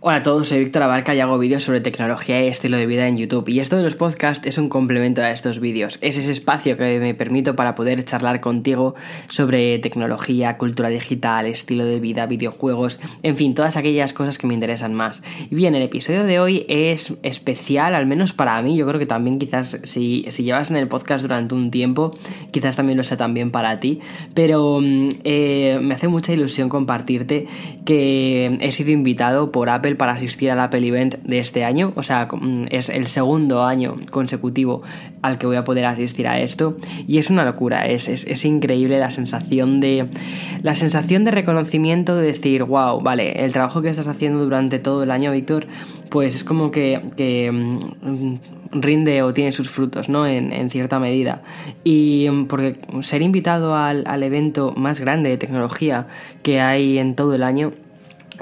Hola a todos, soy Víctor Abarca y hago vídeos sobre tecnología y estilo de vida en YouTube. Y esto de los podcasts es un complemento a estos vídeos. Es ese espacio que me permito para poder charlar contigo sobre tecnología, cultura digital, estilo de vida, videojuegos, en fin, todas aquellas cosas que me interesan más. Y bien, el episodio de hoy es especial, al menos para mí. Yo creo que también quizás si, si llevas en el podcast durante un tiempo, quizás también lo sea también para ti. Pero mm, eh, me hace mucha ilusión compartirte que he sido invitado por Apple para asistir al Apple Event de este año. O sea, es el segundo año consecutivo al que voy a poder asistir a esto. Y es una locura, es, es, increíble la sensación de. La sensación de reconocimiento de decir, wow, vale, el trabajo que estás haciendo durante todo el año, Víctor, pues es como que, mm, rinde o tiene sus frutos, ¿no? En, cierta medida. Y mm, porque ser invitado al, al evento más grande de tecnología que hay en todo el año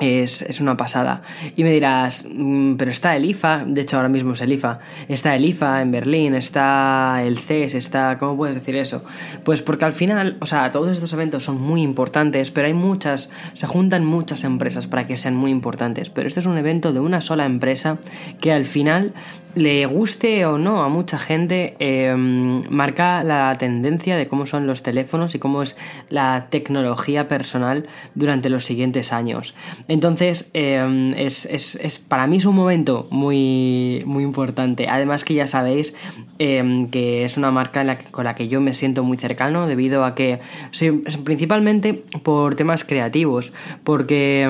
es, una pasada. Y me dirás, mm, pero está el IFA, de hecho ahora mismo es el IFA, está el IFA en Berlín, está el CES, está... ¿Cómo puedes decir eso? Pues porque al final, o sea, todos estos eventos son muy importantes, pero hay muchas, se juntan muchas empresas para que sean muy importantes, pero este es un evento de una sola empresa que al final le guste o no a mucha gente, em, marca la tendencia de cómo son los teléfonos y cómo es la tecnología personal durante los siguientes años. Entonces, em, es, para mí es un momento muy, muy importante. Además que ya sabéis em, que es una marca con la que yo me siento muy cercano debido a que, principalmente por temas creativos, porque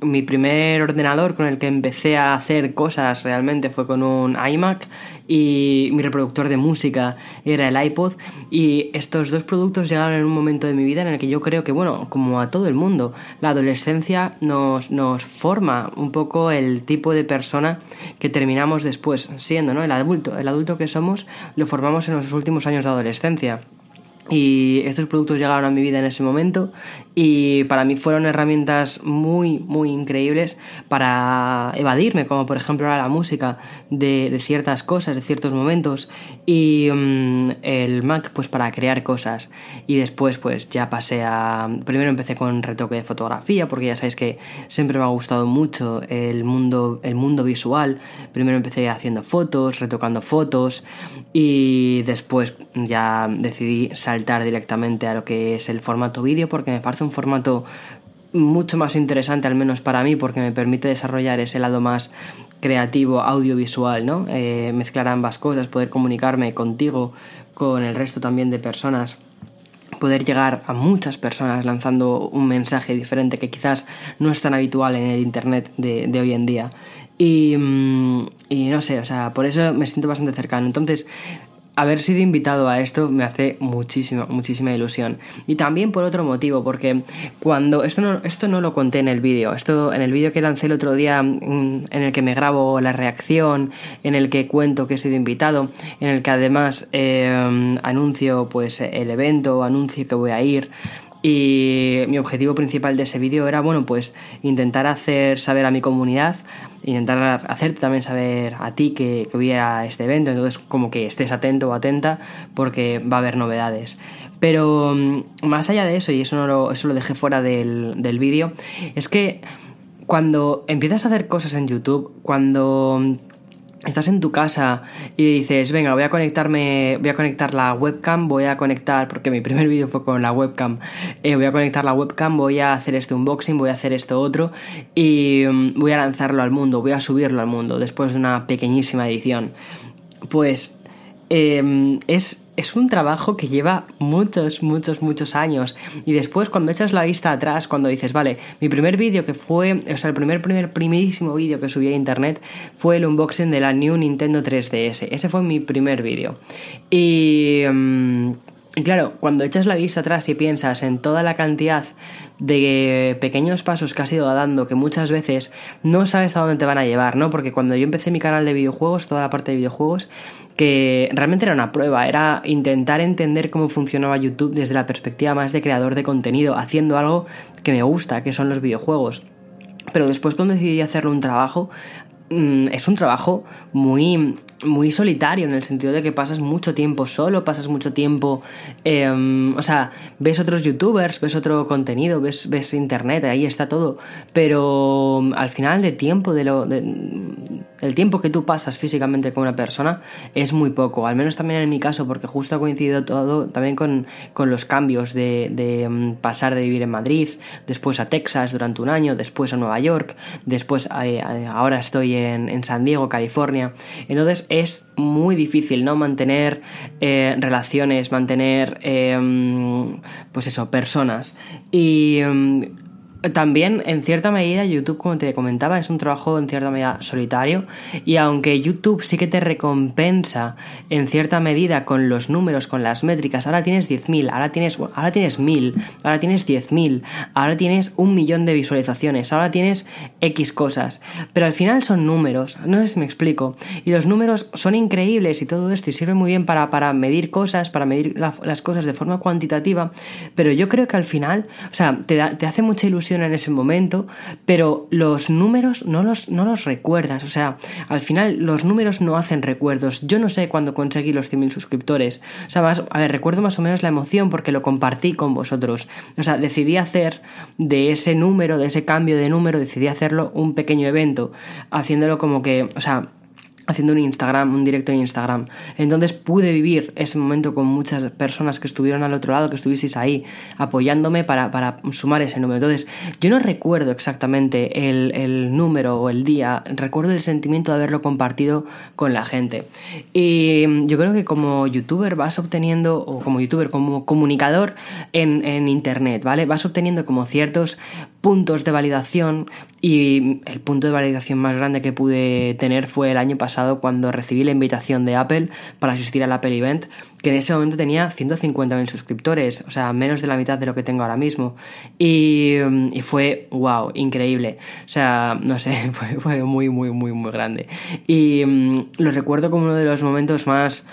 mi primer ordenador con el que empecé a hacer cosas realmente fue con un iMac y mi reproductor de música era el iPod y estos dos productos llegaron en un momento de mi vida en el que yo creo que, bueno, como a todo el mundo, la adolescencia nos, nos forma un poco el tipo de persona que terminamos después siendo, ¿no? El adulto, el adulto que somos lo formamos en los últimos años de adolescencia. Y estos productos llegaron a mi vida en ese momento y para mí fueron herramientas muy, muy increíbles para evadirme, como por ejemplo la música de, ciertas cosas, de ciertos momentos y mm, el Mac pues para crear cosas. Y después pues ya pasé a... Primero empecé con retoque de fotografía porque ya sabéis que siempre me ha gustado mucho el mundo, el mundo visual. Primero empecé haciendo fotos, retocando fotos y después ya decidí salir directamente a lo que es el formato vídeo porque me parece un formato mucho más interesante, al menos para mí, porque me permite desarrollar ese lado más creativo, audiovisual, ¿no? Eh, mezclar ambas cosas, poder comunicarme contigo, con el resto también de personas poder llegar a muchas personas lanzando un mensaje diferente que quizás no es tan habitual en el internet de, de hoy en día. Y, mm, y, no sé, o sea, por eso me siento bastante cercano. Entonces, haber sido invitado a esto me hace muchísima, muchísima ilusión. Y también por otro motivo, porque cuando. Esto no, esto no lo conté en el vídeo. Esto en el vídeo que lancé el otro día, mm, en el que me grabo la reacción, en el que cuento que he sido invitado, en el que además eh, anuncio pues el evento, anuncio que voy a ir. Y mi objetivo principal de ese vídeo era, bueno, pues intentar hacer saber a mi comunidad, intentar hacerte también saber a ti que, que hubiera este evento, entonces como que estés atento o atenta porque va a haber novedades. Pero mm, más allá de eso, y eso, no lo, eso lo dejé fuera del, del vídeo, es que cuando empiezas a hacer cosas en YouTube, cuando estás en tu casa y dices, venga, voy a conectarme, voy a conectar la webcam, voy a conectar, porque mi primer vídeo fue con la webcam, eh, voy a conectar la webcam, voy a hacer este unboxing, voy a hacer esto otro y mm, voy a lanzarlo al mundo, voy a subirlo al mundo después de una pequeñísima edición. Pues em, es es un trabajo que lleva muchos, muchos, muchos años. Y después, cuando echas la vista atrás, cuando dices, vale, mi primer vídeo que fue, o sea, el primer, primer, primerísimo vídeo que subí a internet fue el unboxing de la New Nintendo 3DS. Ese fue mi primer vídeo. Y. Mm, claro, cuando echas la vista atrás y piensas en toda la cantidad de pequeños pasos que has ido dando, que muchas veces no sabes a dónde te van a llevar, ¿no? Porque cuando yo empecé mi canal de videojuegos, toda la parte de videojuegos, que realmente era una prueba, era intentar entender cómo funcionaba YouTube desde la perspectiva más de creador de contenido, haciendo algo que me gusta, que son los videojuegos. Pero después cuando decidí hacerlo un trabajo, mm, es un trabajo muy muy solitario en el sentido de que pasas mucho tiempo solo, pasas mucho tiempo, em, o sea, ves otros youtubers, ves otro contenido, ves, ves internet, ahí está todo, pero al final de tiempo, de lo, el tiempo que tú pasas físicamente con una persona es muy poco, al menos también en mi caso, porque justo ha coincidido todo también con, los cambios de, mm, pasar de vivir en Madrid, después a Texas durante un año, después a Nueva York, después eh, eh, ahora estoy en, en San Diego, California, entonces es muy difícil, ¿no? Mantener eh, relaciones, mantener, em, pues eso, personas. Y em, también, en cierta medida, YouTube, como te comentaba, es un trabajo en cierta medida solitario. Y aunque YouTube sí que te recompensa en cierta medida con los números, con las métricas, ahora tienes 10.000, ahora tienes, ahora tienes 1.000, ahora tienes 10.000, ahora tienes un millón de visualizaciones, ahora tienes X cosas. Pero al final son números, no sé si me explico. Y los números son increíbles y todo esto, y sirve muy bien para, para medir cosas, para medir las cosas de forma cuantitativa. Pero yo creo que al final, o sea, te, te hace mucha ilusión en ese momento, pero los números no los, no los recuerdas. O sea, al final los números no hacen recuerdos. Yo no sé cuándo conseguí los 100.000 suscriptores. O sea, a ver, recuerdo más o menos la emoción porque lo compartí con vosotros. O sea, decidí hacer de ese número, de ese cambio de número, decidí hacerlo un pequeño evento, haciéndolo como que, o sea, haciendo un Instagram, un directo en Instagram. Entonces pude vivir ese momento con muchas personas que estuvieron al otro lado, que estuvisteis ahí apoyándome para, para sumar ese número. Entonces yo no recuerdo exactamente el, el, número o el día, recuerdo el sentimiento de haberlo compartido con la gente. Y yo creo que como youtuber vas obteniendo, o como youtuber, como comunicador en, en Internet, ¿vale? Vas obteniendo como ciertos puntos de validación y el punto de validación más grande que pude tener fue el año pasado cuando recibí la invitación de Apple para asistir al Apple Event, que en ese momento tenía 150.000 suscriptores, o sea, menos de la mitad de lo que tengo ahora mismo. Y, fue, wow, increíble. O sea, no sé, fue, fue muy, muy, muy, muy grande. Y mm, lo recuerdo como uno de los momentos más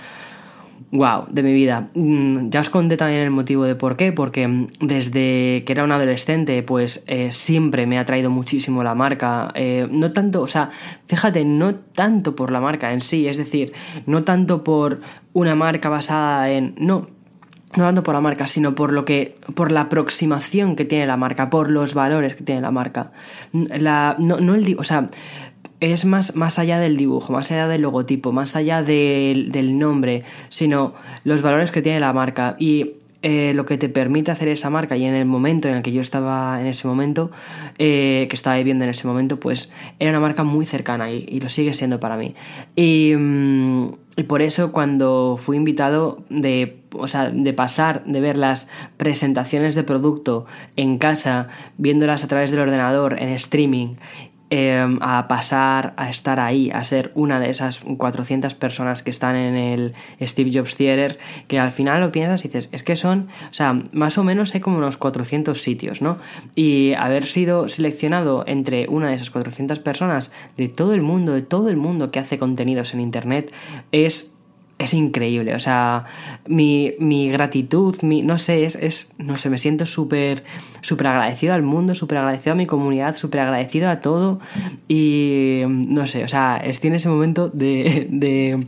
wow, de mi vida. Mm, ya os conté también el motivo de por qué, porque mm, desde que era un adolescente, pues eh, siempre me ha traído muchísimo la marca. Eh, no tanto, o sea, fíjate, no tanto por la marca en sí, es decir, no tanto por una marca basada en. No. No tanto por la marca, sino por lo que. por la aproximación que tiene la marca, por los valores que tiene la marca. La, no, no el. O sea, es más, más allá del dibujo, más allá del logotipo, más allá del, del nombre, sino los valores que tiene la marca. Y eh, lo que te permite hacer esa marca y en el momento en el que yo estaba en ese momento, eh, que estaba viviendo en ese momento, pues era una marca muy cercana y, lo sigue siendo para mí. Y, mm, y, por eso cuando fui invitado de, o sea, de pasar de ver las presentaciones de producto en casa, viéndolas a través del ordenador, en streaming, Em, a pasar a estar ahí, a ser una de esas 400 personas que están en el Steve Jobs Theater, que al final lo piensas y dices, es que son, o sea, más o menos hay como unos 400 sitios, ¿no? Y haber sido seleccionado entre una de esas 400 personas de todo el mundo, de todo el mundo que hace contenidos en Internet, es es increíble. O sea, mi, mi gratitud, mi, no sé, es, es, no sé, me siento súper, súper agradecido al mundo, súper agradecido a mi comunidad, súper agradecido a todo. Y no sé, o sea, estoy en ese momento de, de,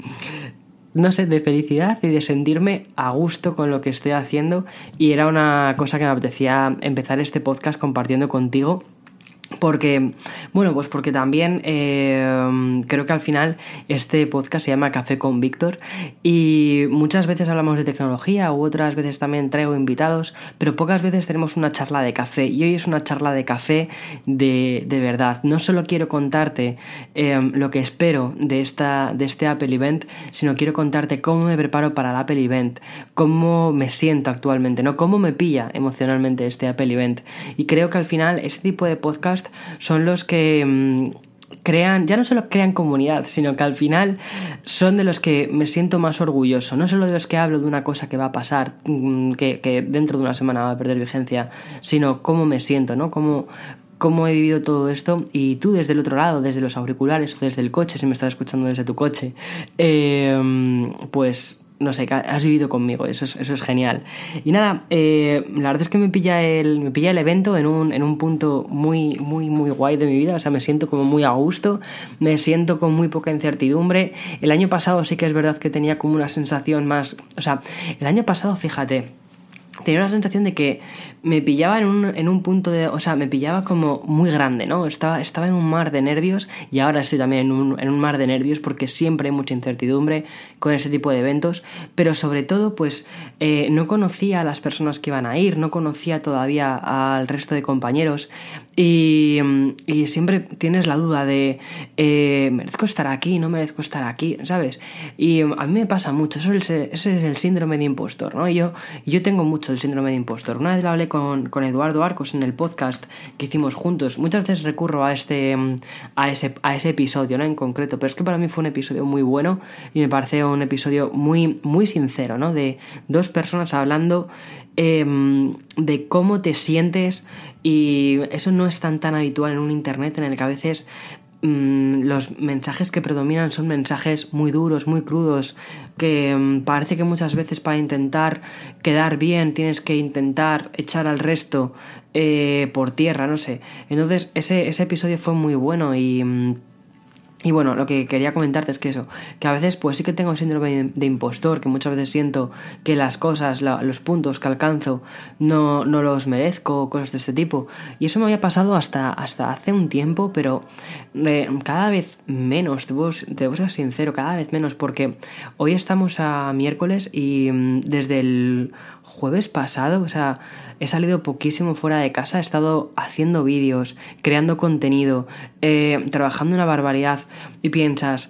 no sé, de felicidad y de sentirme a gusto con lo que estoy haciendo. Y era una cosa que me apetecía empezar este podcast compartiendo contigo porque, bueno, pues porque también eh, creo que al final este podcast se llama Café con Víctor y muchas veces hablamos de tecnología u otras veces también traigo invitados, pero pocas veces tenemos una charla de café y hoy es una charla de café de, de verdad. No solo quiero contarte eh, lo que espero de, esta, de este Apple Event, sino quiero contarte cómo me preparo para el Apple Event, cómo me siento actualmente, ¿no? Cómo me pilla emocionalmente este Apple Event. Y creo que al final ese tipo de podcast son los que mm, crean, ya no solo crean comunidad, sino que al final son de los que me siento más orgulloso, no solo de los que hablo de una cosa que va a pasar, mm, que, dentro de una semana va a perder vigencia, sino cómo me siento, ¿no? Cómo, cómo he vivido todo esto y tú desde el otro lado, desde los auriculares o desde el coche, si me estás escuchando desde tu coche, eh, pues no sé, has vivido conmigo, eso es, eso es genial. Y nada, eh, la verdad es que me pilla el, me pilla el evento en un, en un punto muy, muy, muy guay de mi vida, o sea, me siento como muy a gusto, me siento con muy poca incertidumbre. El año pasado sí que es verdad que tenía como una sensación más, o sea, el año pasado, fíjate, tenía una sensación de que me pillaba en un, en un, punto de. O sea, me pillaba como muy grande, ¿no? Estaba, estaba en un mar de nervios y ahora estoy también en un, en un, mar de nervios porque siempre hay mucha incertidumbre con ese tipo de eventos. Pero sobre todo, pues eh, no conocía a las personas que iban a ir, no conocía todavía al resto de compañeros y, y siempre tienes la duda de. Eh, ¿Merezco estar aquí? ¿No merezco estar aquí? ¿Sabes? Y a mí me pasa mucho, eso es el, ese es el síndrome de impostor, ¿no? Y yo, yo tengo mucho el síndrome de impostor. Una vez lo hablé con, con, Eduardo Arcos en el podcast que hicimos juntos. Muchas veces recurro a este a ese, a ese episodio, ¿no? En concreto. Pero es que para mí fue un episodio muy bueno y me parece un episodio muy, muy sincero, ¿no? De dos personas hablando eh, de cómo te sientes y eso no es tan tan habitual en un internet en el que a veces Mm, los mensajes que predominan son mensajes muy duros, muy crudos, que mm, parece que muchas veces para intentar quedar bien tienes que intentar echar al resto eh, por tierra, no sé. Entonces ese, ese episodio fue muy bueno y mm, y bueno, lo que quería comentarte es que eso, que a veces pues sí que tengo síndrome de, impostor, que muchas veces siento que las cosas, los puntos que alcanzo no, no los merezco, cosas de este tipo. Y eso me había pasado hasta, hasta hace un tiempo, pero eh, cada vez menos, debo, debo ser sincero, cada vez menos, porque hoy estamos a miércoles y mm, desde el jueves pasado, o sea, he salido poquísimo fuera de casa, he estado haciendo vídeos, creando contenido, eh, trabajando una barbaridad. Y piensas,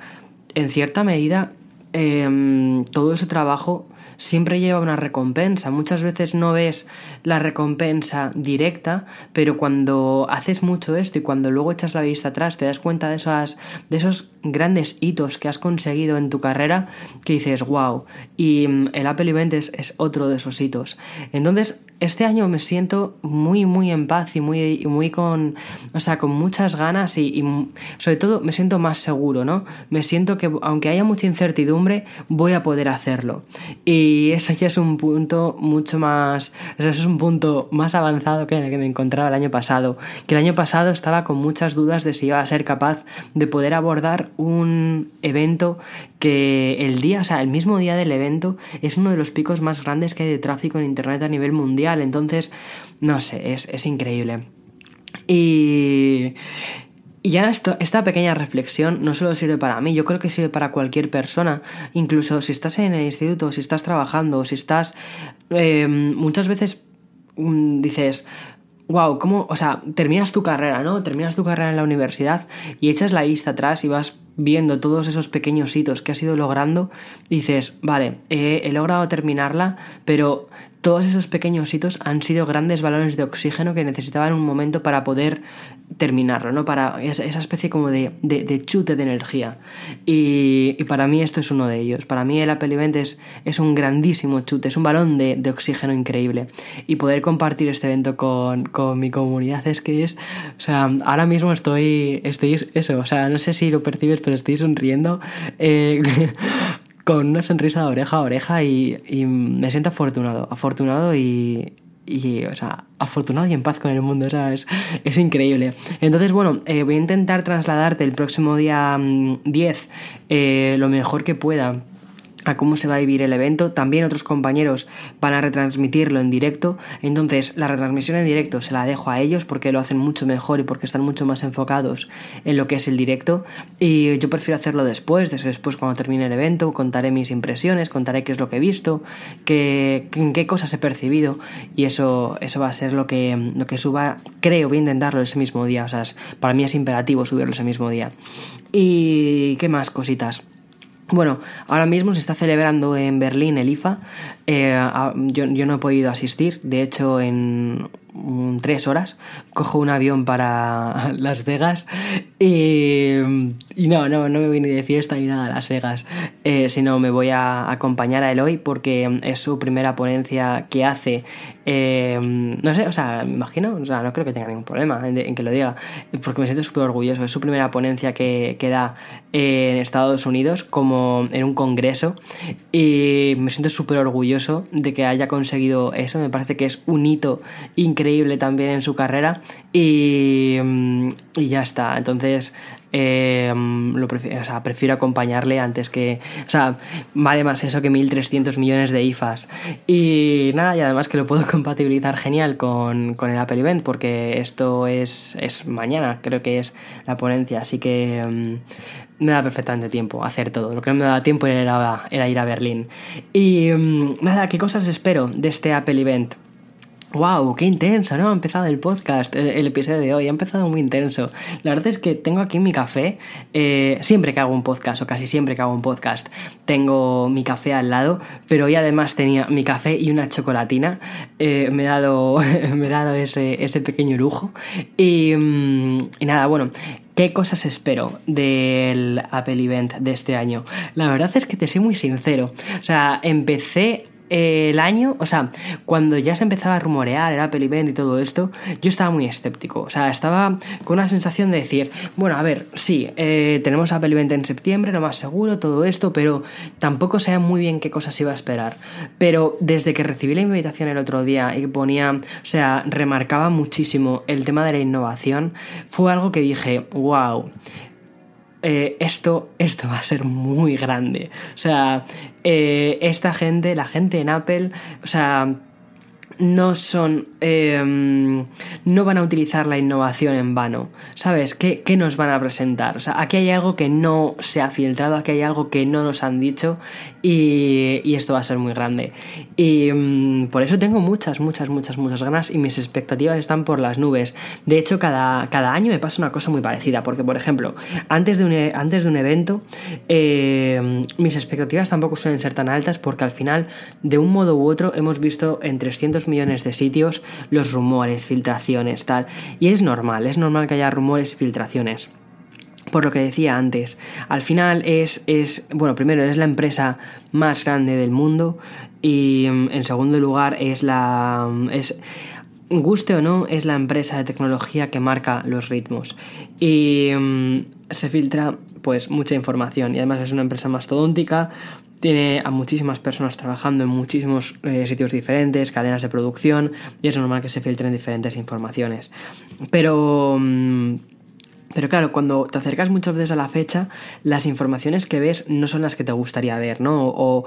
en cierta medida, em, todo ese trabajo siempre lleva una recompensa. Muchas veces no ves la recompensa directa, pero cuando haces mucho esto y cuando luego echas la vista atrás te das cuenta de, esas, de esos grandes hitos que has conseguido en tu carrera que dices, wow. Y mm, el Apple Event es, otro de esos hitos. Entonces, este año me siento muy, muy en paz y muy, muy con, o sea, con muchas ganas y, sobre todo me siento más seguro, ¿no? Me siento que aunque haya mucha incertidumbre, voy a poder hacerlo. Eso ya es un punto mucho más, eso es un punto más avanzado que en el que me encontraba el año pasado. Que el año pasado estaba con muchas dudas de si iba a ser capaz de poder abordar un evento que el día, o sea, el mismo día del evento es uno de los picos más grandes que hay de tráfico en Internet a nivel mundial. Entonces, no sé, es, es increíble. Y, y ya esto, esta pequeña reflexión no solo sirve para mí, yo creo que sirve para cualquier persona, incluso si estás en el instituto, si estás trabajando, si estás... Eh, muchas veces mm, dices, wow, ¿cómo? O sea, terminas tu carrera, ¿no? Terminas tu carrera en la universidad y echas la vista atrás y vas viendo todos esos pequeños hitos que has ido logrando dices, vale, he logrado terminarla, pero todos esos pequeños hitos han sido grandes balones de oxígeno que necesitaba en un momento para poder terminarlo, ¿no? Para esa especie como de, de, chute de energía. Y, y, para mí esto es uno de ellos. Para mí el Apple Event es, es un grandísimo chute, es un balón de, de, oxígeno increíble. Y poder compartir este evento con, con, mi comunidad es que es... O sea, ahora mismo estoy... Estoy eso, o sea, no sé si lo percibes, pero estoy sonriendo. Eh, con una sonrisa de oreja a oreja y, me siento afortunado, afortunado y, y, o sea, afortunado y en paz con el mundo, ¿sabes? Es increíble. Entonces, bueno, eh, voy a intentar trasladarte el próximo día 10 mm, eh, lo mejor que pueda a cómo se va a vivir el evento. También otros compañeros van a retransmitirlo en directo. Entonces, la retransmisión en directo se la dejo a ellos porque lo hacen mucho mejor y porque están mucho más enfocados en lo que es el directo. Y yo prefiero hacerlo después, después cuando termine el evento, contaré mis impresiones, contaré qué es lo que he visto, qué, qué cosas he percibido. Y eso, eso va a ser lo que, lo que suba. Creo, voy a intentarlo ese mismo día. O sea, para mí es imperativo subirlo ese mismo día. ¿Y qué más cositas? Bueno, ahora mismo se está celebrando en Berlín el IFA. Eh, yo, no he podido asistir, de hecho en tres horas cojo un avión para Las Vegas y, no, no, no me voy ni de fiesta ni nada a Las Vegas, eh, sino me voy a acompañar a Eloy porque es su primera ponencia que hace. Eh, no sé, o sea, me imagino, o sea, no creo que tenga ningún problema en, que lo diga, porque me siento súper orgulloso. Es su primera ponencia que, que da en Estados Unidos, como en un congreso, y me siento súper orgulloso de que haya conseguido eso. Me parece que es un hito increíble también en su carrera, y, y ya está. Entonces, eh, lo prefiero, o sea, prefiero acompañarle antes que. O sea, vale más eso que 1.300 millones de IFAs. Y nada, y además que lo puedo compatibilizar genial con, el Apple Event, porque esto es, es mañana, creo que es la ponencia, así que mm, me da perfectamente tiempo hacer todo. Lo que no me da tiempo era, era ir a Berlín. Y mm, nada, ¿qué cosas espero de este Apple Event? ¡Wow! ¡Qué intenso! ¿No? Ha empezado el podcast, el, episodio de hoy, ha empezado muy intenso. La verdad es que tengo aquí mi café. Eh, siempre que hago un podcast, o casi siempre que hago un podcast, tengo mi café al lado, pero hoy además tenía mi café y una chocolatina. Eh, me he dado, me dado ese, ese pequeño lujo. Y, mm, y nada, bueno, ¿Qué cosas espero del Apple Event de este año? La verdad es que te soy muy sincero. O sea, empecé el año, o sea, cuando ya se empezaba a rumorear el Apple Event y todo esto, yo estaba muy escéptico. O sea, estaba con una sensación de decir, bueno, a ver, sí, eh, tenemos Apple Event en septiembre, lo más seguro, todo esto, pero tampoco sabía muy bien qué cosas iba a esperar. Pero desde que recibí la invitación el otro día y ponía, o sea, remarcaba muchísimo el tema de la innovación, fue algo que dije, wow. Eh, esto, esto va a ser muy grande. O sea, eh, esta gente, la gente en Apple, o sea, no son. Em, no van a utilizar la innovación en vano. ¿Sabes? ¿Qué, ¿Qué, nos van a presentar? O sea, aquí hay algo que no se ha filtrado, aquí hay algo que no nos han dicho y, y esto va a ser muy grande. Y em, por eso tengo muchas, muchas, muchas, muchas ganas y mis expectativas están por las nubes. De hecho, cada, cada año me pasa una cosa muy parecida, porque, por ejemplo, antes de un, e, antes de un evento, em, mis expectativas tampoco suelen ser tan altas porque al final, de un modo u otro, hemos visto en 300 millones de sitios los rumores, filtraciones, tal. Y es normal, es normal que haya rumores y filtraciones. Por lo que decía antes, al final es, es, bueno, primero es la empresa más grande del mundo y mm, en segundo lugar es la, mm, es, guste o no, es la empresa de tecnología que marca los ritmos. Y mm, se filtra pues mucha información y además es una empresa mastodóntica tiene a muchísimas personas trabajando en muchísimos eh, sitios diferentes, cadenas de producción, y es normal que se filtren diferentes informaciones. Pero mm, pero claro, cuando te acercas muchas veces a la fecha, las informaciones que ves no son las que te gustaría ver, ¿no? O,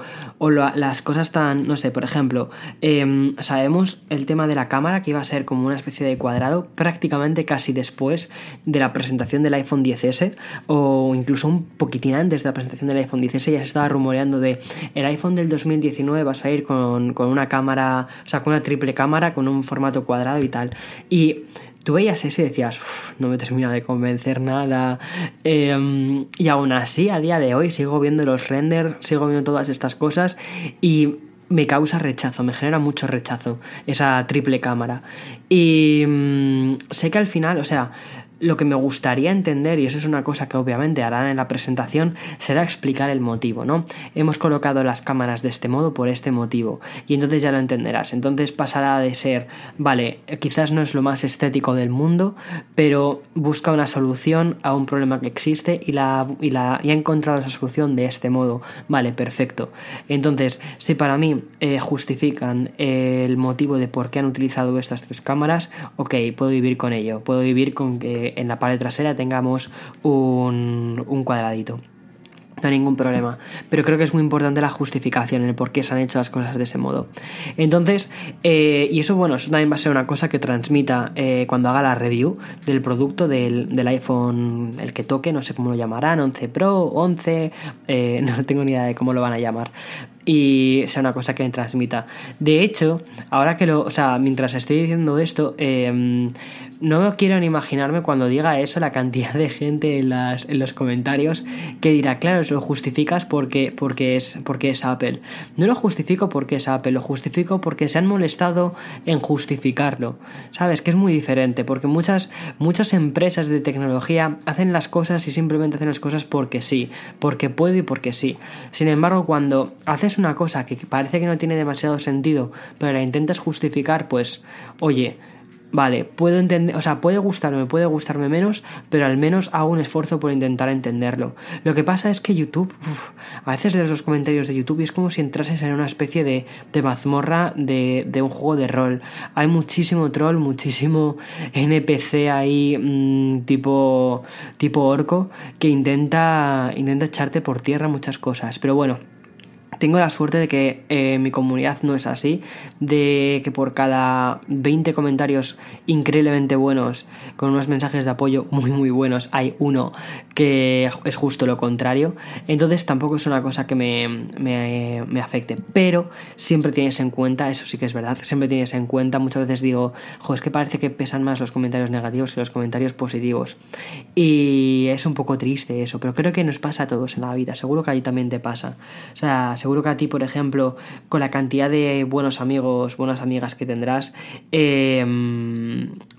las cosas tan, no sé, por ejemplo, em, sabemos el tema de la cámara que iba a ser como una especie de cuadrado prácticamente casi después de la presentación del iPhone 10S o incluso un poquitín antes de la presentación del iPhone 10S ya se estaba rumoreando de el iPhone del 2019 va a salir con, con una cámara, o sea, con una triple cámara, con un formato cuadrado y tal. Y tú veías ese y decías, no me termina de convencer nada. Em, y aún así, a día de hoy, sigo viendo los renders, sigo viendo todas estas cosas y me causa rechazo, me genera mucho rechazo esa triple cámara. Y mm, sé que al final, o sea, lo que me gustaría entender, y eso es una cosa que obviamente harán en la presentación, será explicar el motivo, ¿no? Hemos colocado las cámaras de este modo por este motivo, y entonces ya lo entenderás. Entonces pasará de ser, vale, quizás no es lo más estético del mundo, pero busca una solución a un problema que existe y, la, y, la, y ha encontrado esa solución de este modo. Vale, perfecto. Entonces, si para mí eh, justifican el motivo de por qué han utilizado estas tres cámaras, ok, puedo vivir con ello, puedo vivir con que en la pared trasera tengamos un, un cuadradito. No hay ningún problema. Pero creo que es muy importante la justificación, el por qué se han hecho las cosas de ese modo. Entonces, eh, y eso, bueno, eso también va a ser una cosa que transmita eh, cuando haga la review del producto del, del, iPhone, el que toque, no sé cómo lo llamarán, 11 Pro, 11, eh, no tengo ni idea de cómo lo van a llamar y sea una cosa que transmita. De hecho, ahora que lo, o sea, mientras estoy diciendo esto, no quiero ni imaginarme cuando diga eso la cantidad de gente en, las, en los comentarios que dirá, claro, se lo justificas porque, porque, es, porque es Apple. No lo justifico porque es Apple, lo justifico porque se han molestado en justificarlo. ¿Sabes? Que es muy diferente, porque muchas, muchas empresas de tecnología hacen las cosas y simplemente hacen las cosas porque sí, porque puedo y porque sí. Sin embargo, cuando haces una cosa que parece que no tiene demasiado sentido, pero la intentas justificar, pues, oye, vale, puedo entender, o sea, puede gustarme, puede gustarme menos, pero al menos hago un esfuerzo por intentar entenderlo. Lo que pasa es que YouTube, a veces lees los comentarios de YouTube y es como si entrases en una especie de, de mazmorra de, de, un juego de rol. Hay muchísimo troll, muchísimo NPC ahí, mmm, tipo, tipo orco, que intenta, intenta echarte por tierra muchas cosas. Pero bueno. Tengo la suerte de que eh, mi comunidad no es así, de que por cada 20 comentarios increíblemente buenos, con unos mensajes de apoyo muy muy buenos, hay uno que es justo lo contrario. Entonces tampoco es una cosa que me, me, me afecte, pero siempre tienes en cuenta, eso sí que es verdad, siempre tienes en cuenta, muchas veces digo, jo, es que parece que pesan más los comentarios negativos que los comentarios positivos. Y es un poco triste eso, pero creo que nos pasa a todos en la vida, seguro que ahí también te pasa. O sea, seguro que a ti, por ejemplo, con la cantidad de buenos amigos, buenas amigas que tendrás, eh,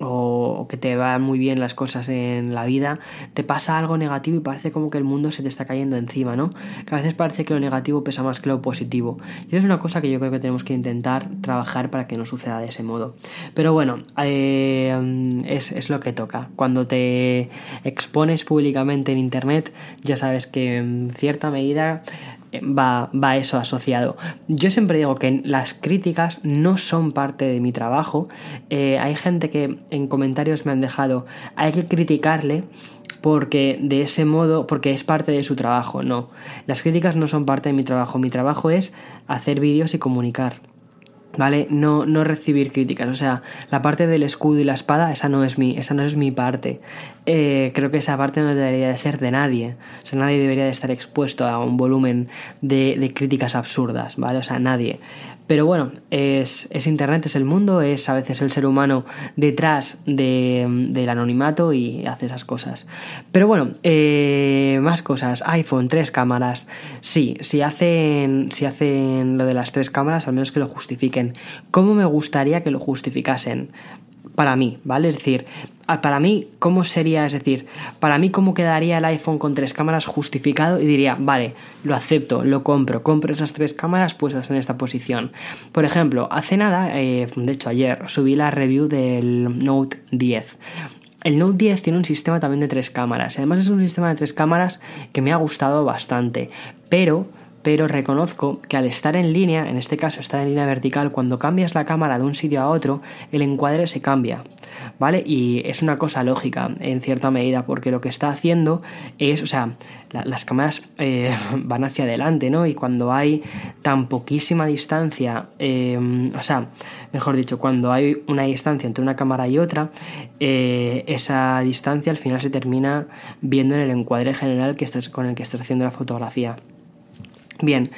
o que te van muy bien las cosas en la vida, te pasa algo negativo y parece como que el mundo se te está cayendo encima, ¿no? Que a veces parece que lo negativo pesa más que lo positivo. Y eso es una cosa que yo creo que tenemos que intentar trabajar para que no suceda de ese modo. Pero bueno, eh, es, es lo que toca. Cuando te expones públicamente en Internet, ya sabes que en cierta medida va, va eso asociado. Yo siempre digo que las críticas no son parte de mi trabajo. Eh, hay gente que en comentarios me han dejado, hay que criticarle porque de ese modo, porque es parte de su trabajo. No, las críticas no son parte de mi trabajo. Mi trabajo es hacer vídeos y comunicar. ¿Vale? No, no recibir críticas. O sea, la parte del escudo y la espada, esa no es mi, esa no es mi parte. Eh, creo que esa parte no debería de ser de nadie. O sea, nadie debería de estar expuesto a un volumen de, de críticas absurdas, ¿vale? O sea, nadie. Pero bueno, es, es, Internet, es el mundo, es a veces el ser humano detrás de, del anonimato y hace esas cosas. Pero bueno, eh, más cosas. iPhone, tres cámaras. Sí, si hacen, si hacen lo de las tres cámaras, al menos que lo justifiquen. ¿Cómo me gustaría que lo justificasen? Para mí, ¿vale? Es decir, para mí, ¿cómo sería? Es decir, para mí, ¿cómo quedaría el iPhone con tres cámaras justificado? Y diría, vale, lo acepto, lo compro, compro esas tres cámaras puestas en esta posición. Por ejemplo, hace nada, eh, de hecho ayer, subí la review del Note 10. El Note 10 tiene un sistema también de tres cámaras. Además es un sistema de tres cámaras que me ha gustado bastante. Pero pero reconozco que al estar en línea, en este caso estar en línea vertical, cuando cambias la cámara de un sitio a otro, el encuadre se cambia, ¿vale? Y es una cosa lógica en cierta medida, porque lo que está haciendo es, o sea, la, las cámaras eh, van hacia adelante, ¿no? Y cuando hay tan poquísima distancia, eh, o sea, mejor dicho, cuando hay una distancia entre una cámara y otra, eh, esa distancia al final se termina viendo en el encuadre general que estás, con el que estás haciendo la fotografía. Bien,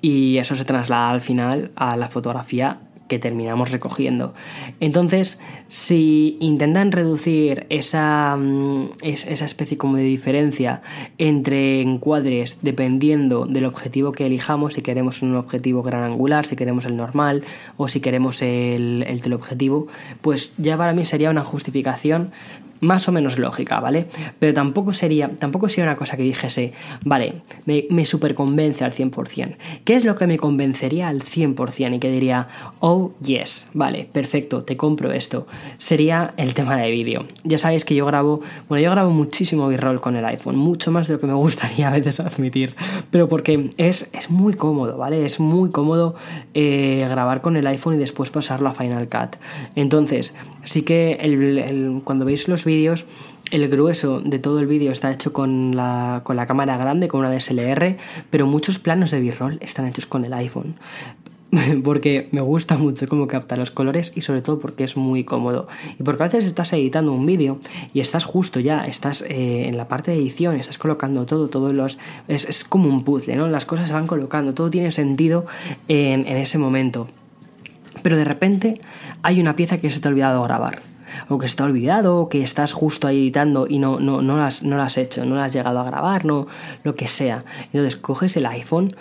y eso se traslada al final a la fotografía que terminamos recogiendo. Entonces, si intentan reducir esa, mm, esa especie como de diferencia entre encuadres dependiendo del objetivo que elijamos, si queremos un objetivo gran angular, si queremos el normal o si queremos el, el teleobjetivo, pues ya para mí sería una justificación más o menos lógica, ¿vale? Pero tampoco sería, tampoco sería una cosa que dijese, vale, me, me super convence al 100%. ¿Qué es lo que me convencería al 100% y que diría, oh, yes, vale, perfecto, te compro esto? Sería el tema de vídeo. Ya sabéis que yo grabo, bueno, yo grabo muchísimo b-roll con el iPhone, mucho más de lo que me gustaría a veces admitir, pero porque es, es muy cómodo, ¿vale? Es muy cómodo eh, grabar con el iPhone y después pasarlo a Final Cut. Entonces, sí que el, cuando veis los vídeos, el grueso de todo el vídeo está hecho con la, con la cámara grande, con una DSLR, pero muchos planos de B-roll están hechos con el iPhone. porque me gusta mucho cómo capta los colores y sobre todo porque es muy cómodo. Y porque a veces estás editando un vídeo y estás justo ya, estás eh, en la parte de edición, estás colocando todo, todos los... Es, es, como un puzzle, ¿no? Las cosas se van colocando, todo tiene sentido en, ese momento. Pero de repente hay una pieza que se te ha olvidado grabar o que está olvidado, o que estás justo ahí editando y no, no, no, lo has, no lo has hecho, no lo has llegado a grabar, no, lo que sea. Entonces coges el iPhone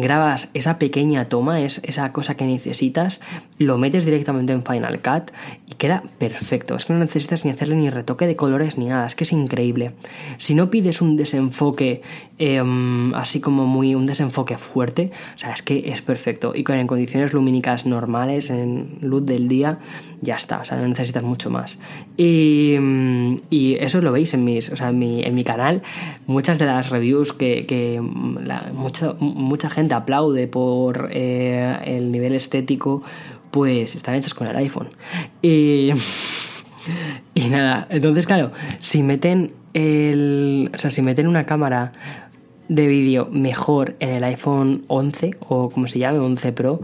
grabas esa pequeña toma, es esa cosa que necesitas, lo metes directamente en Final Cut y queda perfecto. Es que no necesitas ni hacerle ni retoque de colores ni nada, es que es increíble. Si no pides un desenfoque em, así como muy un desenfoque fuerte, o sea, es que es perfecto. Y con en condiciones lumínicas normales, en luz del día, ya está, o sea, no necesitas mucho más. Y, y eso lo veis en mis, o sea, en mi, en mi canal, muchas de las reviews que, que mucha gente aplaude por eh, el nivel estético, pues están hechas con el iPhone. Y, y nada, entonces claro, si meten el, o sea, si meten una cámara de vídeo mejor en el iPhone 11 o como se llame 11 Pro,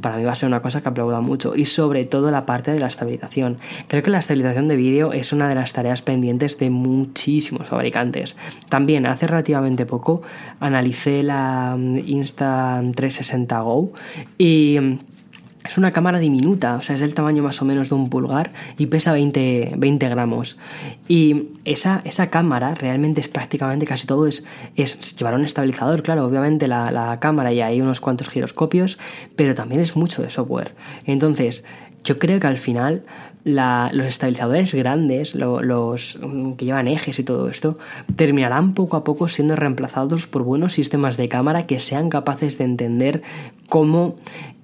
para mí va a ser una cosa que aplauda mucho y sobre todo la parte de la estabilización. Creo que la estabilización de vídeo es una de las tareas pendientes de muchísimos fabricantes. También hace relativamente poco analicé la Insta 360 Go y es una cámara diminuta, o sea, es del tamaño más o menos de un pulgar y pesa 20, 20 gramos. Y esa, esa, cámara realmente es prácticamente casi todo, es, es llevar un estabilizador, claro, obviamente la, la cámara y hay unos cuantos giroscopios, pero también es mucho de software. Entonces, yo creo que al final los estabilizadores grandes, los mm, que llevan ejes y todo esto, terminarán poco a poco siendo reemplazados por buenos sistemas de cámara que sean capaces de entender cómo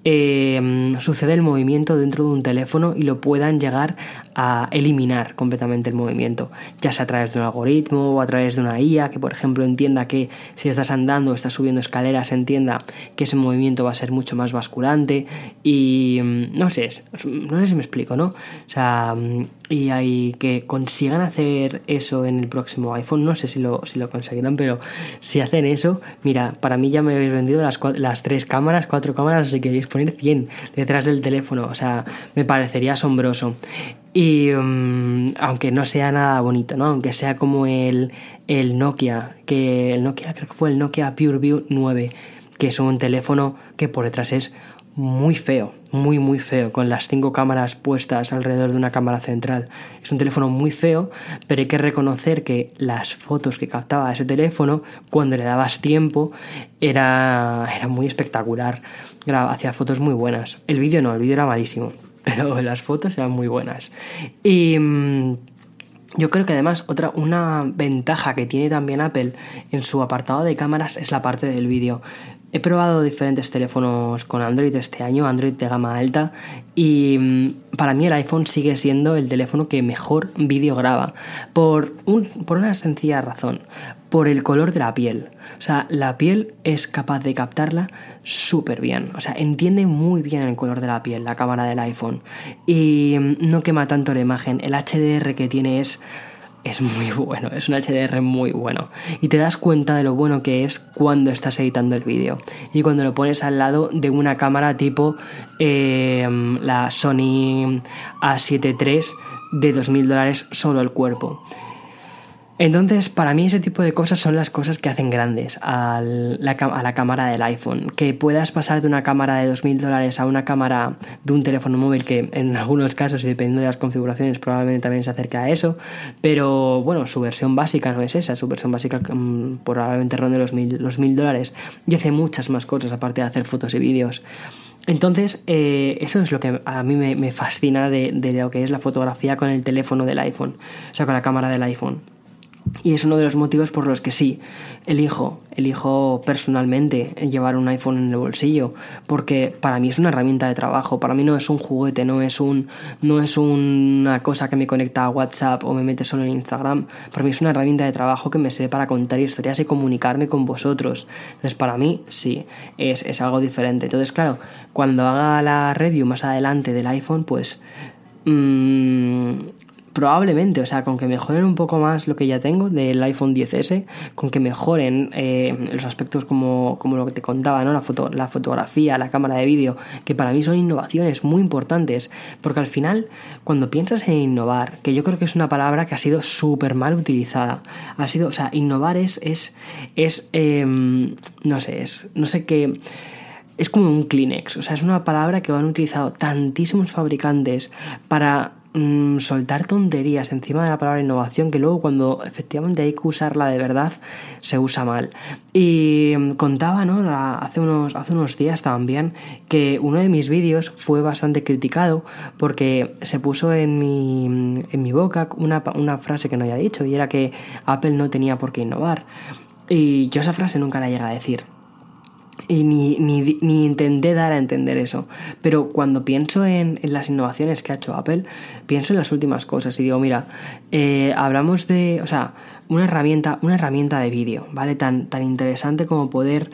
eh, sucede el movimiento dentro de un teléfono y lo puedan llegar a eliminar completamente el movimiento, ya sea a través de un algoritmo o a través de una IA que por ejemplo entienda que si estás andando o estás subiendo escaleras entienda que ese movimiento va a ser mucho más basculante y mm, no sé, no sé si me explico, ¿no? O sea, mm, y hay que consigan hacer eso en el próximo iPhone, no sé si lo, si lo conseguirán, pero si hacen eso, mira, para mí ya me habéis vendido las, las tres cámaras, cuatro cámaras, si queréis poner 100 detrás del teléfono, o sea, me parecería asombroso. Y mm, aunque no sea nada bonito, ¿no? Aunque sea como el, el Nokia, que el Nokia creo que fue el Nokia PureView 9, que es un teléfono que por detrás es muy feo, muy muy feo, con las cinco cámaras puestas alrededor de una cámara central. Es un teléfono muy feo, pero hay que reconocer que las fotos que captaba ese teléfono, cuando le dabas tiempo, era, era muy espectacular. Hacía fotos muy buenas. El vídeo no, el vídeo era malísimo, pero las fotos eran muy buenas. Y... Mm, yo creo que además otra una ventaja que tiene también Apple en su apartado de cámaras es la parte del vídeo. He probado diferentes teléfonos con Android este año, Android de gama alta, y mm, para mí el iPhone sigue siendo el teléfono que mejor vídeo graba, por, un, por una sencilla razón, por el color de la piel. O sea, la piel es capaz de captarla súper bien, o sea, entiende muy bien el color de la piel, la cámara del iPhone, y mm, no quema tanto la imagen, el HDR que tiene es es muy bueno, es un HDR muy bueno. Y te das cuenta de lo bueno que es cuando estás editando el vídeo. Y cuando lo pones al lado de una cámara tipo em, la Sony A7 III de 2000 dólares solo el cuerpo. Entonces, para mí ese tipo de cosas son las cosas que hacen grandes a la, cámara del iPhone. Que puedas pasar de una cámara de 2.000 dólares a una cámara de un teléfono móvil que en algunos casos y dependiendo de las configuraciones probablemente también se acerca a eso. Pero bueno, su versión básica no es esa. Su versión básica mm, probablemente ronde los 1.000 dólares y hace muchas más cosas aparte de hacer fotos y vídeos. Entonces, eh, eso es lo que a mí me, fascina de, de, lo que es la fotografía con el teléfono del iPhone, o sea, con la cámara del iPhone. Y es uno de los motivos por los que sí, elijo, elijo personalmente llevar un iPhone en el bolsillo, porque para mí es una herramienta de trabajo, para mí no es un juguete, no es un no es una cosa que me conecta a WhatsApp o me mete solo en Instagram, para mí es una herramienta de trabajo que me sirve para contar historias y comunicarme con vosotros. Entonces, para mí sí, es, es algo diferente. Entonces, claro, cuando haga la review más adelante del iPhone, pues mmm, probablemente, o sea, con que mejoren un poco más lo que ya tengo del iPhone 10S, con que mejoren eh, los aspectos como, como, lo que te contaba, ¿no? La, foto, la fotografía, la cámara de vídeo, que para mí son innovaciones muy importantes, porque al final, cuando piensas en innovar, que yo creo que es una palabra que ha sido súper mal utilizada, ha sido, o sea, innovar es, es, es em, no sé, es, no sé qué es como un Kleenex, o sea, es una palabra que han utilizado tantísimos fabricantes para mm, soltar tonterías encima de la palabra innovación que luego cuando efectivamente hay que usarla de verdad se usa mal. Y mm, contaba, ¿no? hace, unos, hace unos días también que uno de mis vídeos fue bastante criticado porque se puso en mi, en mi boca una, una frase que no había dicho y era que Apple no tenía por qué innovar. Y yo esa frase nunca la llegué a decir. Y ni, ni, intenté dar a entender eso. Pero cuando pienso en, las innovaciones que ha hecho Apple, pienso en las últimas cosas y digo, mira, eh, hablamos de, o sea, una herramienta, una herramienta de vídeo, ¿vale? Tan, tan interesante como poder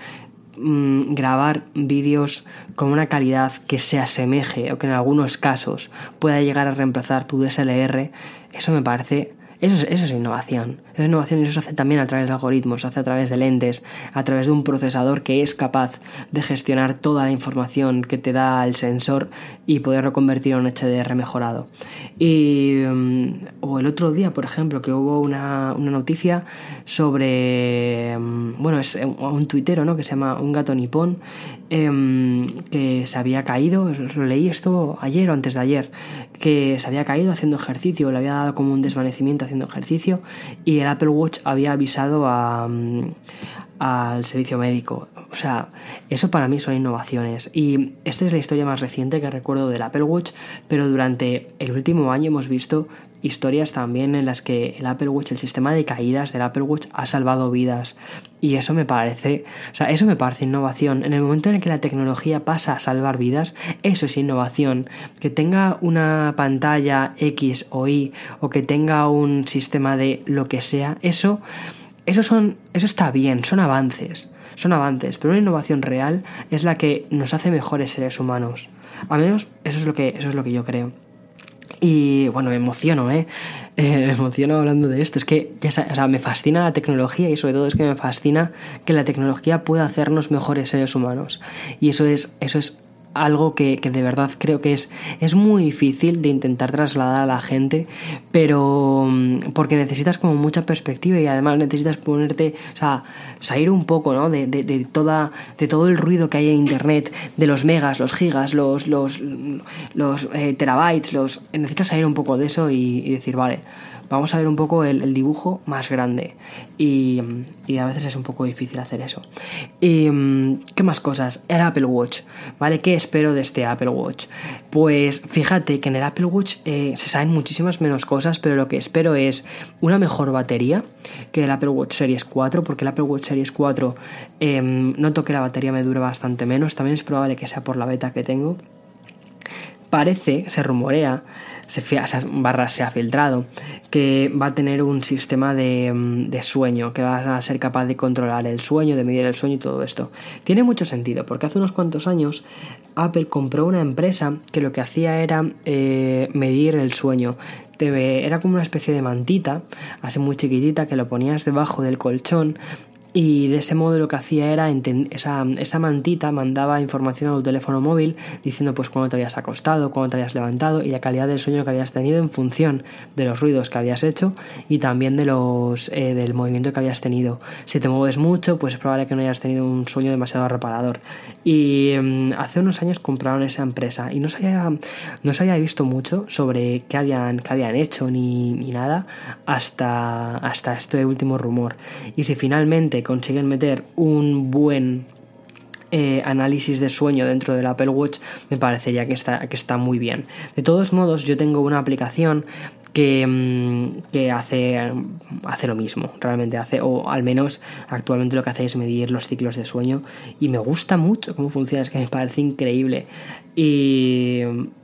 mm, grabar vídeos con una calidad que se asemeje o que en algunos casos pueda llegar a reemplazar tu DSLR, eso me parece eso es, eso es innovación. Eso es innovación y eso se hace también a través de algoritmos, se hace a través de lentes, a través de un procesador que es capaz de gestionar toda la información que te da el sensor y poderlo convertir en un HDR mejorado. Y, mm, o el otro día, por ejemplo, que hubo una, noticia sobre, mm, bueno, es un tuitero, ¿no? Que se llama Un gato nipón, em, que se había caído, lo leí esto ayer o antes de ayer, que se había caído haciendo ejercicio, le había dado como un desvanecimiento haciendo ejercicio y el Apple Watch había avisado mm, al servicio médico. O sea, eso para mí son innovaciones. Y esta es la historia más reciente que recuerdo del Apple Watch, pero durante el último año hemos visto historias también en las que el Apple Watch, el sistema de caídas del Apple Watch ha salvado vidas. Y eso me parece, o sea, eso me parece innovación. En el momento en el que la tecnología pasa a salvar vidas, eso es innovación. Que tenga una pantalla X o Y o que tenga un sistema de lo que sea, eso, eso son, eso está bien, son avances. Son avances, pero una innovación real es la que nos hace mejores seres humanos. Al menos eso es lo que, eso es lo que yo creo. Y bueno, me emociono, ¿eh? ¿eh? me emociono hablando de esto. Es que ya o sea, me fascina la tecnología y sobre todo es que me fascina que la tecnología pueda hacernos mejores seres humanos. Y eso es, eso es algo que, de verdad creo que es, es muy difícil de intentar trasladar a la gente, pero mm, porque necesitas como mucha perspectiva y además necesitas ponerte, o sea, salir un poco, ¿no? De, de, toda, de todo el ruido que hay en Internet, de los megas, los gigas, los, los, los eh, terabytes, los, necesitas salir un poco de eso y decir, vale, vamos a ver un poco el, dibujo más grande. Y, a veces es un poco difícil hacer eso. Y, ¿Qué más cosas? El Apple Watch, ¿vale? ¿Qué espero de este Apple Watch? Pues fíjate que en el Apple Watch eh, se saben muchísimas menos cosas, pero lo que espero es una mejor batería que el Apple Watch Series 4, porque el Apple Watch Series 4 em, noto que la batería me dura bastante menos. También es probable que sea por la beta que tengo. Parece, se rumorea, se, barra se ha filtrado, que va a tener un sistema mm, de, sueño, que va a ser capaz de controlar el sueño, de medir el sueño y todo esto. Tiene mucho sentido, porque hace unos cuantos años Apple compró una empresa que lo que hacía era eh, medir el sueño. Era como una especie de mantita, así muy chiquitita, que lo ponías debajo del colchón y de ese modo lo que hacía era esa, esa mantita mandaba información a tu teléfono móvil diciendo pues cuándo te habías acostado, cuándo te habías levantado y la calidad del sueño que habías tenido en función de los ruidos que habías hecho y también de los eh, del movimiento que habías tenido. Si te mueves mucho, pues es probable que no hayas tenido un sueño demasiado reparador. Y mm, hace unos años compraron esa empresa y no se había, no se había visto mucho sobre qué habían, qué habían hecho ni, ni nada hasta, hasta este último rumor. Y si finalmente consiguen meter un buen eh, análisis de sueño dentro del Apple Watch, me parecería que está, que está muy bien. De todos modos, yo tengo una aplicación que, mm, que hace, hace, lo mismo, realmente hace, o al menos actualmente lo que hace es medir los ciclos de sueño y me gusta mucho cómo funciona, es que me parece increíble. Y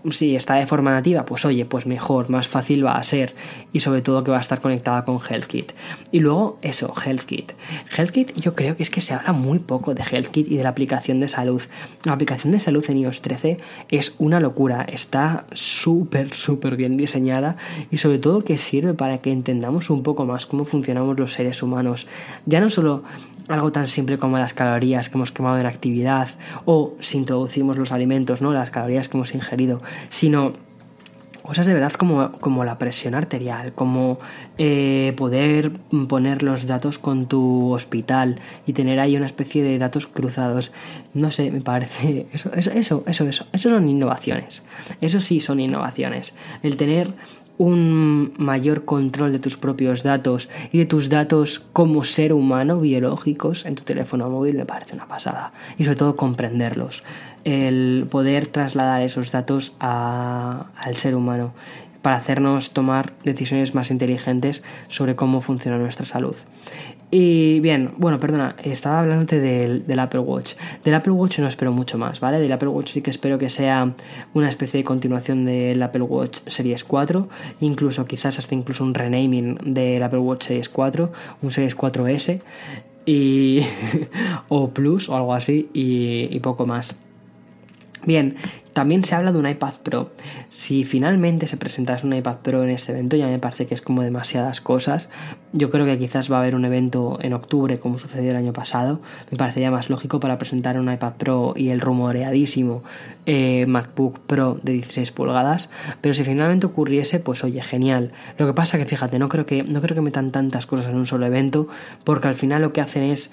si está de forma nativa, pues oye, pues mejor, más fácil va a ser. Y sobre todo que va a estar conectada con HealthKit. Y luego eso, HealthKit. HealthKit yo creo que es que se habla muy poco de HealthKit y de la aplicación de salud. La aplicación de salud en iOS 13 es una locura. Está súper, súper bien diseñada y sobre todo que sirve para que entendamos un poco más cómo funcionamos los seres humanos. Ya no solo algo tan simple como las calorías que hemos quemado en actividad o si introducimos los alimentos, ¿no? las calorías que hemos ingerido, sino cosas de verdad como, como la presión arterial, como eh, poder poner los datos con tu hospital y tener ahí una especie de datos cruzados. No sé, me parece. Eso, eso, eso, eso, eso, eso son innovaciones. Eso sí son innovaciones. El tener un mayor control de tus propios datos y de tus datos como ser humano biológicos en tu teléfono móvil me parece una pasada y sobre todo comprenderlos el poder trasladar esos datos al ser humano para hacernos tomar decisiones más inteligentes sobre cómo funciona nuestra salud. Y bien, bueno, perdona, estaba hablando del, del, Apple Watch. Del Apple Watch no espero mucho más, ¿vale? Del Apple Watch sí que espero que sea una especie de continuación del Apple Watch Series 4, incluso quizás hasta incluso un renaming del Apple Watch Series 4, un Series 4S y o Plus o algo así y poco más. Bien, también se habla de un iPad Pro. Si finalmente se presentase un iPad Pro en este evento, ya me parece que es como demasiadas cosas. Yo creo que quizás va a haber un evento en octubre, como sucedió el año pasado. Me parecería más lógico para presentar un iPad Pro y el rumoreadísimo eh, MacBook Pro de 16 pulgadas. Pero si finalmente ocurriese, pues oye, genial. Lo que pasa que fíjate, no creo que, no creo que metan tantas cosas en un solo evento, porque al final lo que hacen es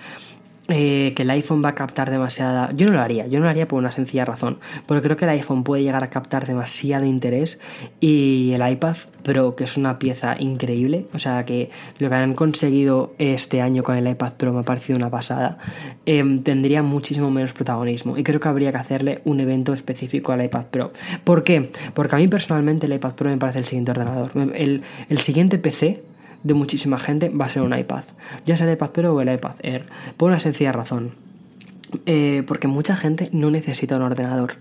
eh, que el iPhone va a captar demasiada... Yo no lo haría, yo no lo haría por una sencilla razón, porque creo que el iPhone puede llegar a captar demasiado interés y el iPad Pro, que es una pieza increíble, o sea que lo que han conseguido este año con el iPad Pro me ha parecido una pasada, em, tendría muchísimo menos protagonismo y creo que habría que hacerle un evento específico al iPad Pro. ¿Por qué? Porque a mí personalmente el iPad Pro me parece el siguiente ordenador. El, el siguiente PC de muchísima gente va a ser un iPad. Ya sea el iPad Pro o el iPad Air. Por una sencilla razón. Eh, porque mucha gente no necesita un ordenador,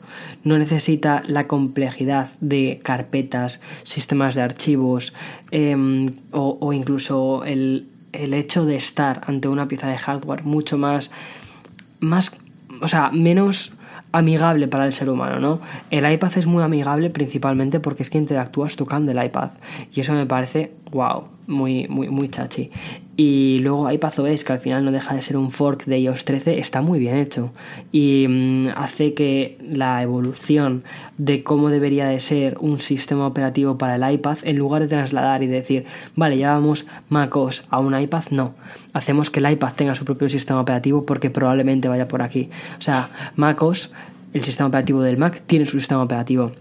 no necesita la complejidad de carpetas, sistemas de archivos em, o, incluso el, el, hecho de estar ante una pieza de hardware mucho más, más, o sea, menos amigable para el ser humano, ¿no? El iPad es muy amigable principalmente porque es que interactúas tocando el iPad y eso me parece wow, muy, muy, muy chachi. Y luego iPadOS, que al final no deja de ser un fork de iOS 13, está muy bien hecho y mm, hace que la evolución de cómo debería de ser un sistema operativo para el iPad, en lugar de trasladar y decir, vale, llevamos MacOS a un iPad, no. Hacemos que el iPad tenga su propio sistema operativo porque probablemente vaya por aquí. O sea, MacOS, el sistema operativo del Mac, tiene su sistema operativo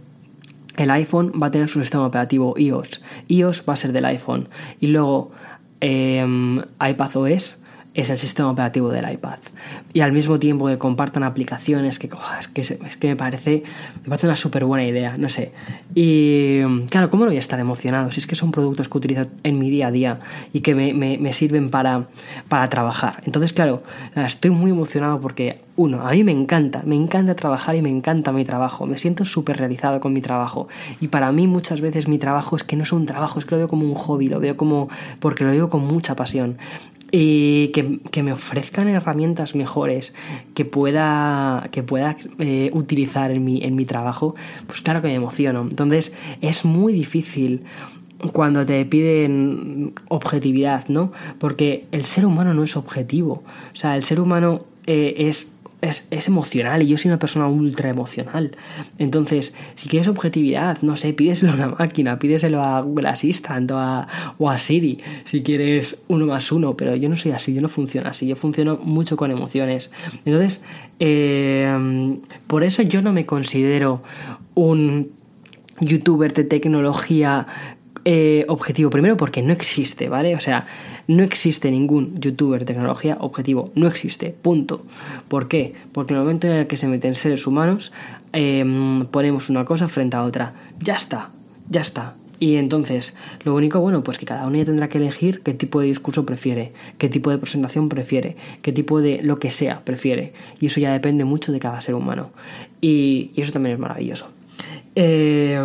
el iPhone va a tener su sistema operativo iOS. iOS va a ser del iPhone. Y luego eh, iPadOS es el sistema operativo del iPad. Y al mismo tiempo que compartan aplicaciones, que, que, es que me, parece, me parece una súper buena idea, no sé. Y claro, ¿cómo no voy a estar emocionado? Si es que son productos que utilizo en mi día a día y que me, me, sirven para, para trabajar. Entonces, claro, estoy muy emocionado porque, uno, a mí me encanta, me encanta trabajar y me encanta mi trabajo. Me siento súper realizado con mi trabajo. Y para mí muchas veces mi trabajo es que no es un trabajo, es que lo veo como un hobby, lo veo como porque lo vivo con mucha pasión y que, me ofrezcan herramientas mejores que pueda, que pueda eh, utilizar en mi, en mi trabajo, pues claro que me emociono. Entonces es muy difícil cuando te piden objetividad, ¿no? Porque el ser humano no es objetivo. O sea, el ser humano eh, es es, emocional y yo soy una persona ultra emocional. Entonces, si quieres objetividad, no sé, pídeselo a una máquina, pídeselo a Google Assistant o a, o a Siri, si quieres uno más uno, pero yo no soy así, yo no funciono así, yo funciono mucho con emociones. Entonces, eh, por eso yo no me considero un youtuber de tecnología eh, objetivo. Primero porque no existe, ¿vale? O sea, no existe ningún youtuber de tecnología objetivo. No existe. Punto. ¿Por qué? Porque en el momento en el que se meten seres humanos, em, ponemos una cosa frente a otra. Ya está. Ya está. Y entonces, lo único bueno, pues que cada uno ya tendrá que elegir qué tipo de discurso prefiere, qué tipo de presentación prefiere, qué tipo de lo que sea prefiere. Y eso ya depende mucho de cada ser humano. y eso también es maravilloso. Eh,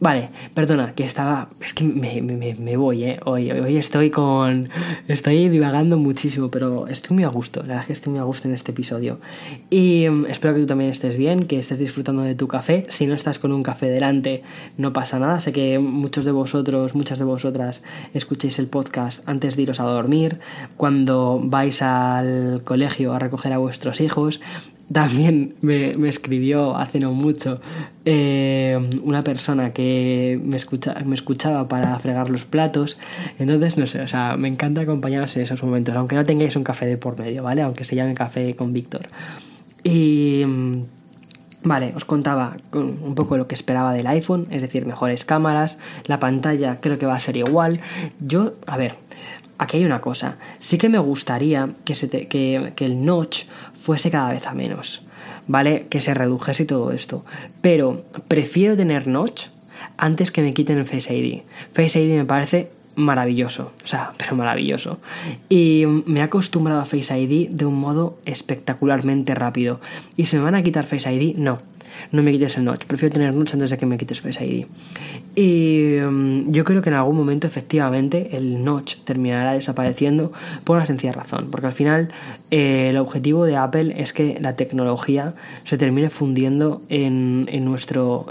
vale, perdona, que estaba. Es que me, voy, ¿eh? Hoy, hoy estoy con. Estoy divagando muchísimo, pero estoy muy a gusto. La verdad es que estoy muy a gusto en este episodio. Y em, espero que tú también estés bien, que estés disfrutando de tu café. Si no estás con un café delante, no pasa nada. Sé que muchos de vosotros, muchas de vosotras, escuchéis el podcast antes de iros a dormir, cuando vais al colegio a recoger a vuestros hijos también me, escribió hace no mucho eh, una persona que me, escucha, me escuchaba para fregar los platos. Entonces, no sé, o sea, me encanta acompañaros en esos momentos, aunque no tengáis un café de por medio, ¿vale? Aunque se llame café con Víctor. Y... Vale, os contaba un poco lo que esperaba del iPhone, es decir, mejores cámaras, la pantalla creo que va a ser igual. Yo, a ver, aquí hay una cosa, sí que me gustaría que, se que, que el notch fuese cada vez a menos, ¿vale? Que se redujese todo esto. Pero prefiero tener notch antes que me quiten el Face ID. Face ID me parece maravilloso, o sea, pero maravilloso. Y me he acostumbrado a Face ID de un modo espectacularmente rápido. ¿Y se me van a quitar Face ID? No no me quites el notch, prefiero tener notch antes de que me quites Face ID. Y mm, yo creo que en algún momento efectivamente el notch terminará desapareciendo por una sencilla razón, porque al final eh, el objetivo de Apple es que la tecnología se termine fundiendo en, nuestro...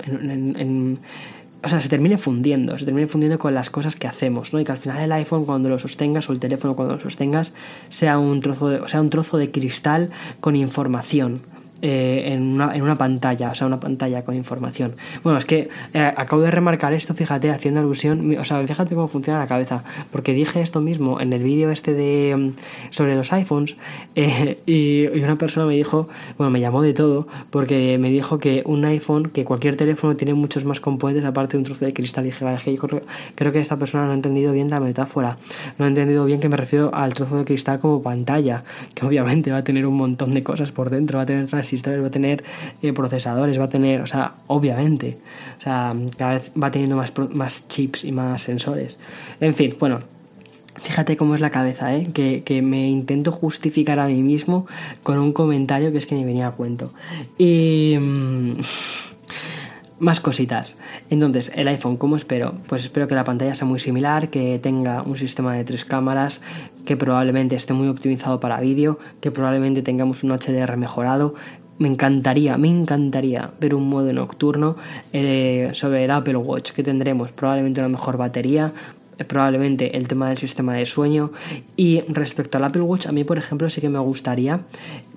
o sea, se termine fundiendo, se termine fundiendo con las cosas que hacemos, ¿no? Y que al final el iPhone cuando lo sostengas o el teléfono cuando lo sostengas sea un trozo de, sea un trozo de cristal con información eh, en, una, en, una, pantalla, o sea, una pantalla con información. Bueno, es que eh, acabo de remarcar esto, fíjate, haciendo alusión, o sea, fíjate cómo funciona la cabeza, porque dije esto mismo en el vídeo este de mm, sobre los iPhones eh, y, una persona me dijo, bueno, me llamó de todo, porque me dijo que un iPhone, que cualquier teléfono tiene muchos más componentes aparte de un trozo de cristal. Y dije, que creo, creo que esta persona no ha entendido bien la metáfora, no ha entendido bien que me refiero al trozo de cristal como pantalla, que obviamente va a tener un montón de cosas por dentro, va a tener transistores, va a tener eh, procesadores, va a tener, o sea, obviamente, o sea, cada vez va teniendo más, más chips y más sensores. En fin, bueno, Fíjate cómo es la cabeza, ¿eh? que, que, me intento justificar a mí mismo con un comentario que es que ni venía a cuento. Y... Mm, más cositas. Entonces, el iPhone, ¿cómo espero? Pues espero que la pantalla sea muy similar, que tenga un sistema de tres cámaras, que probablemente esté muy optimizado para vídeo, que probablemente tengamos un HDR mejorado, me encantaría, me encantaría ver un modo nocturno eh, sobre el Apple Watch que tendremos probablemente una mejor batería, eh, probablemente el tema del sistema de sueño y respecto al Apple Watch a mí por ejemplo sí que me gustaría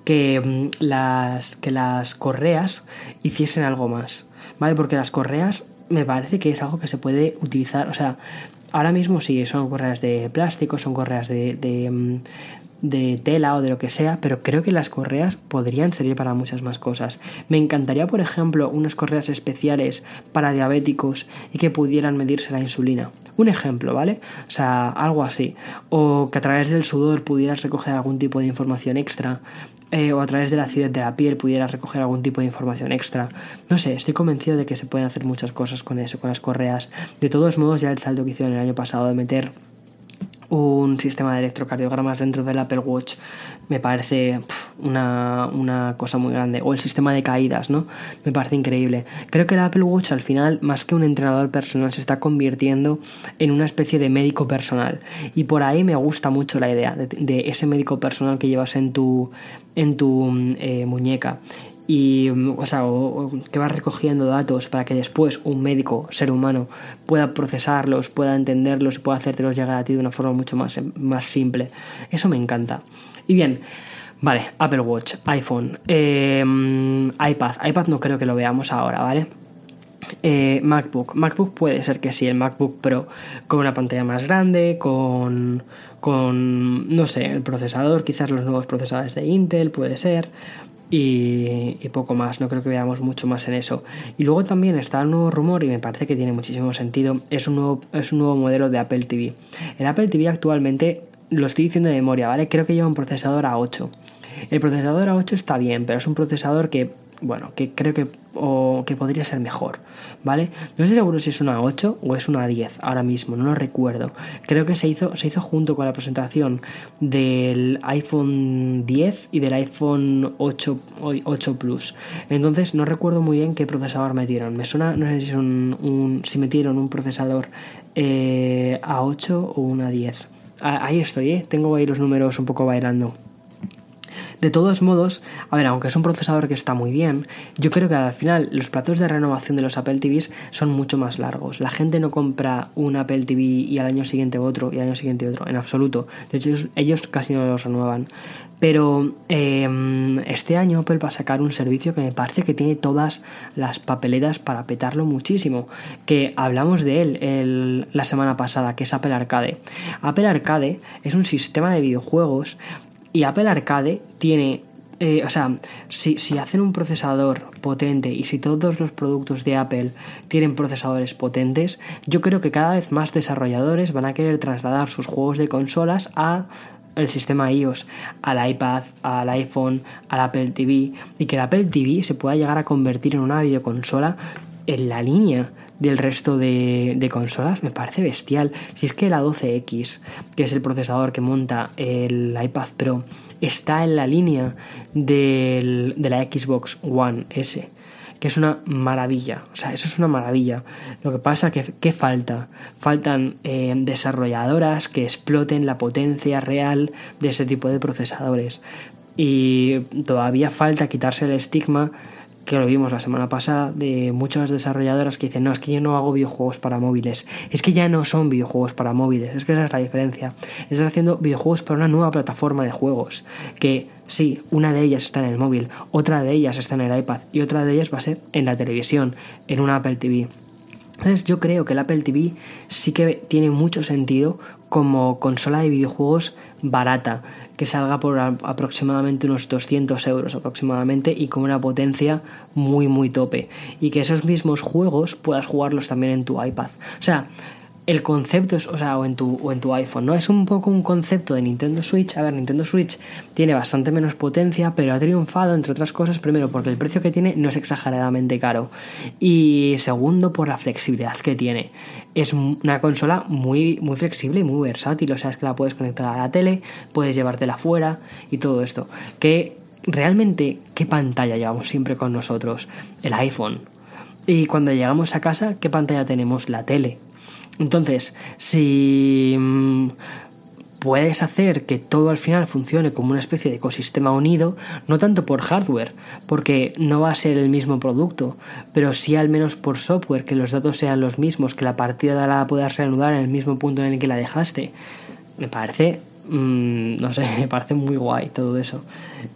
que mm, las, que las correas hiciesen algo más, ¿vale? Porque las correas me parece que es algo que se puede utilizar, o sea, ahora mismo sí, son correas de plástico, son correas de, mm, de tela o de lo que sea, pero creo que las correas podrían servir para muchas más cosas. Me encantaría, por ejemplo, unas correas especiales para diabéticos y que pudieran medirse la insulina. Un ejemplo, ¿vale? O sea, algo así. O que a través del sudor pudieras recoger algún tipo de información extra. Eh, o a través de la acidez de la piel pudieras recoger algún tipo de información extra. No sé, estoy convencido de que se pueden hacer muchas cosas con eso, con las correas. De todos modos, ya el salto que hicieron el año pasado de meter un sistema de electrocardiogramas dentro del Apple Watch me parece una, cosa muy grande. O el sistema de caídas, ¿no? Me parece increíble. Creo que el Apple Watch al final, más que un entrenador personal, se está convirtiendo en una especie de médico personal. Y por ahí me gusta mucho la idea de, ese médico personal que llevas en tu, en tu eh, muñeca y o sea, que va recogiendo datos para que después un médico, ser humano, pueda procesarlos, pueda entenderlos y pueda hacértelos llegar a ti de una forma mucho más, más simple. Eso me encanta. Y bien, vale, Apple Watch, iPhone, em, iPad. iPad no creo que lo veamos ahora, ¿vale? Eh, MacBook. MacBook puede ser que sí, el MacBook Pro con una pantalla más grande, con, con, no sé, el procesador, quizás los nuevos procesadores de Intel, puede ser y, poco más, no creo que veamos mucho más en eso. Y luego también está un nuevo rumor y me parece que tiene muchísimo sentido, es un nuevo, es un nuevo modelo de Apple TV. El Apple TV actualmente, lo estoy diciendo de memoria, ¿vale? Creo que lleva un procesador A8. El procesador A8 está bien, pero es un procesador que bueno, que creo que, o que podría ser mejor, ¿vale? No estoy seguro si es una 8 o es una 10 ahora mismo, no lo recuerdo. Creo que se hizo, se hizo junto con la presentación del iPhone 10 y del iPhone 8, 8 Plus. Entonces no recuerdo muy bien qué procesador metieron. Me suena, no sé si, un, si metieron un procesador eh, A8 o una 10. Ahí estoy, ¿eh? Tengo ahí los números un poco bailando. De todos modos, a ver, aunque es un procesador que está muy bien, yo creo que al final los plazos de renovación de los Apple TVs son mucho más largos. La gente no compra un Apple TV y al año siguiente otro y al año siguiente otro, en absoluto. De hecho, ellos, casi no los renuevan. Pero em, este año Apple va a sacar un servicio que me parece que tiene todas las papeletas para petarlo muchísimo. Que hablamos de él la semana pasada, que es Apple Arcade. Apple Arcade es un sistema de videojuegos y Apple Arcade tiene eh, o sea, si, hacen un procesador potente y si todos los productos de Apple tienen procesadores potentes, yo creo que cada vez más desarrolladores van a querer trasladar sus juegos de consolas a el sistema iOS, al iPad, al iPhone, al Apple TV y que el Apple TV se pueda llegar a convertir en una videoconsola en la línea del resto de, consolas me parece bestial. Si es que la 12X, que es el procesador que monta el iPad Pro, está en la línea de la Xbox One S que es una maravilla. O sea, eso es una maravilla. Lo que pasa que ¿qué falta? Faltan eh, desarrolladoras que exploten la potencia real de ese tipo de procesadores. Y todavía falta quitarse el estigma que lo vimos la semana pasada, de muchas desarrolladoras que dicen, no, es que yo no hago videojuegos para móviles, es que ya no son videojuegos para móviles, es que esa es la diferencia. Estás haciendo videojuegos para una nueva plataforma de juegos, que sí, una de ellas está en el móvil, otra de ellas está en el iPad y otra de ellas va a ser en la televisión, en una Apple TV. Entonces yo creo que el Apple TV sí que tiene mucho sentido como consola de videojuegos barata, que salga por aproximadamente unos 200 euros aproximadamente y con una potencia muy muy tope. Y que esos mismos juegos puedas jugarlos también en tu iPad. O sea, el concepto es, o sea, o en tu, o en tu iPhone, ¿no? Es un poco un concepto de Nintendo Switch. A ver, Nintendo Switch tiene bastante menos potencia, pero ha triunfado, entre otras cosas, primero, porque el precio que tiene no es exageradamente caro. Y segundo, por la flexibilidad que tiene. Es una consola muy, muy flexible y muy versátil. O sea, es que la puedes conectar a la tele, puedes llevártela fuera y todo esto. Que realmente, ¿qué pantalla llevamos siempre con nosotros? El iPhone. Y cuando llegamos a casa, ¿qué pantalla tenemos? La tele. Entonces, si mm, puedes hacer que todo al final funcione como una especie de ecosistema unido, no tanto por hardware, porque no va a ser el mismo producto, pero sí al menos por software, que los datos sean los mismos, que la partida la puedas reanudar en el mismo punto en el que la dejaste. Me parece Mm, no sé, me parece muy guay todo eso.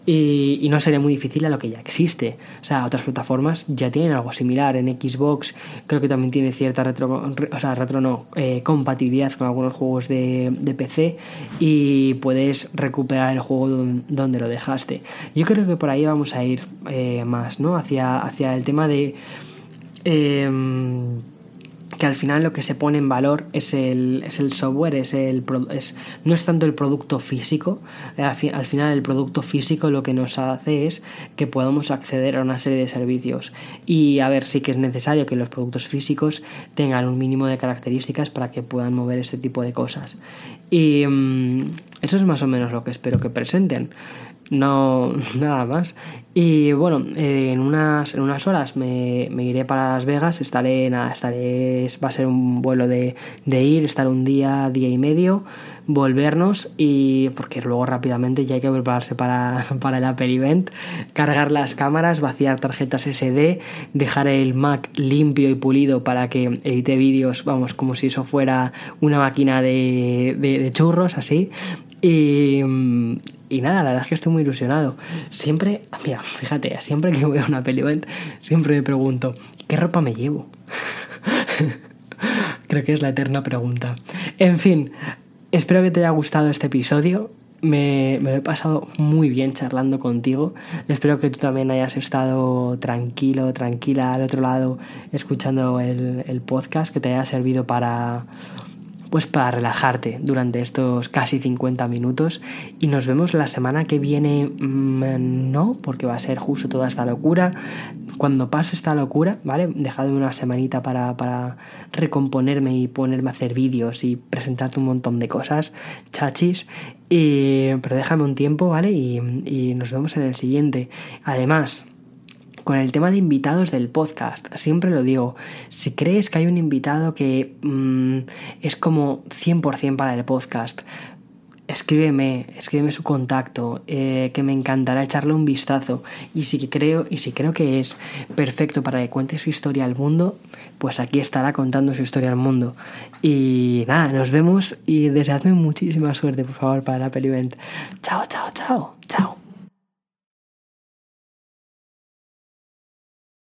Y, no sería muy difícil a lo que ya existe. O sea, otras plataformas ya tienen algo similar. En Xbox creo que también tiene cierta retro, o sea, retro no, eh, compatibilidad con algunos juegos de, PC y puedes recuperar el juego donde, lo dejaste. Yo creo que por ahí vamos a ir eh, más, ¿no? Hacia, hacia el tema de... Em, que al final lo que se pone en valor es el, es el software, es el, es, no es tanto el producto físico, al, final el producto físico lo que nos hace es que podamos acceder a una serie de servicios y a ver, sí que es necesario que los productos físicos tengan un mínimo de características para que puedan mover este tipo de cosas. Y mm, eso es más o menos lo que espero que presenten no nada más. Y bueno en unas en unas horas me, iré para Las Vegas estaré nada estaré va a ser un vuelo de, ir estar un día día y medio volvernos y porque luego rápidamente ya hay que prepararse para, para el Apple Event cargar las cámaras vaciar tarjetas SD dejar el Mac limpio y pulido para que edite vídeos vamos como si eso fuera una máquina de, de churros así. Y, y nada, la verdad es que estoy muy ilusionado. Siempre, mira, fíjate, siempre que voy a una peli siempre me pregunto, ¿qué ropa me llevo? Creo que es la eterna pregunta. En fin, espero que te haya gustado este episodio. Me, me, lo he pasado muy bien charlando contigo. Espero que tú también hayas estado tranquilo, tranquila al otro lado, escuchando el, el podcast, que te haya servido para pues para relajarte durante estos casi 50 minutos. Y nos vemos la semana que viene mm, no porque va a ser justo toda esta locura. Cuando pase esta locura vale dejadme una semanita para, para recomponerme y ponerme a hacer vídeos y presentarte un montón de cosas chachis. Y, pero déjame un tiempo vale y, y nos vemos en el siguiente. Además con el tema de invitados del podcast. Siempre lo digo, si crees que hay un invitado que mm, es como 100% para el podcast, escríbeme, escríbeme su contacto, eh, que me encantará echarle un vistazo. Y si creo, y si creo que es perfecto para que cuente su historia al mundo, pues aquí estará contando su historia al mundo. Y nada, nos vemos y deseadme muchísima suerte, por favor, para la Apple Event. Chao, chao, chao, chao.